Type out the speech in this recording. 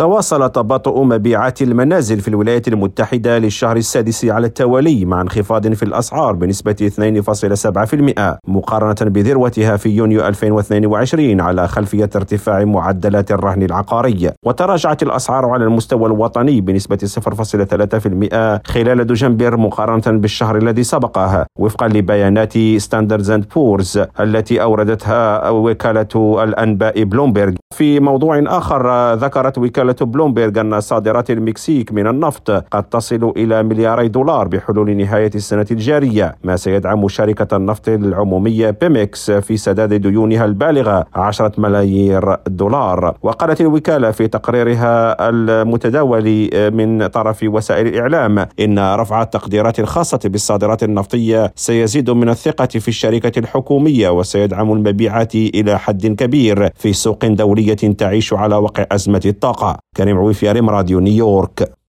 تواصل تباطؤ مبيعات المنازل في الولايات المتحدة للشهر السادس على التوالي مع انخفاض في الأسعار بنسبة 2.7% مقارنة بذروتها في يونيو 2022 على خلفية ارتفاع معدلات الرهن العقاري. وتراجعت الأسعار على المستوى الوطني بنسبة 0.3% خلال دجنبر مقارنة بالشهر الذي سبقه وفقا لبيانات ستاندرد اند بورز التي أوردتها وكالة الأنباء بلومبرج في موضوع آخر ذكرت وكالة بلومبرغ أن صادرات المكسيك من النفط قد تصل إلى ملياري دولار بحلول نهاية السنة الجارية ما سيدعم شركة النفط العمومية بيمكس في سداد ديونها البالغة 10 ملايير دولار. وقالت الوكالة في تقريرها المتداول من طرف وسائل الإعلام إن رفع التقديرات الخاصة بالصادرات النفطية سيزيد من الثقة في الشركة الحكومية وسيدعم المبيعات إلى حد كبير في سوق دولية تعيش على وقع أزمة الطاقة. كريم عويفي راديو نيويورك.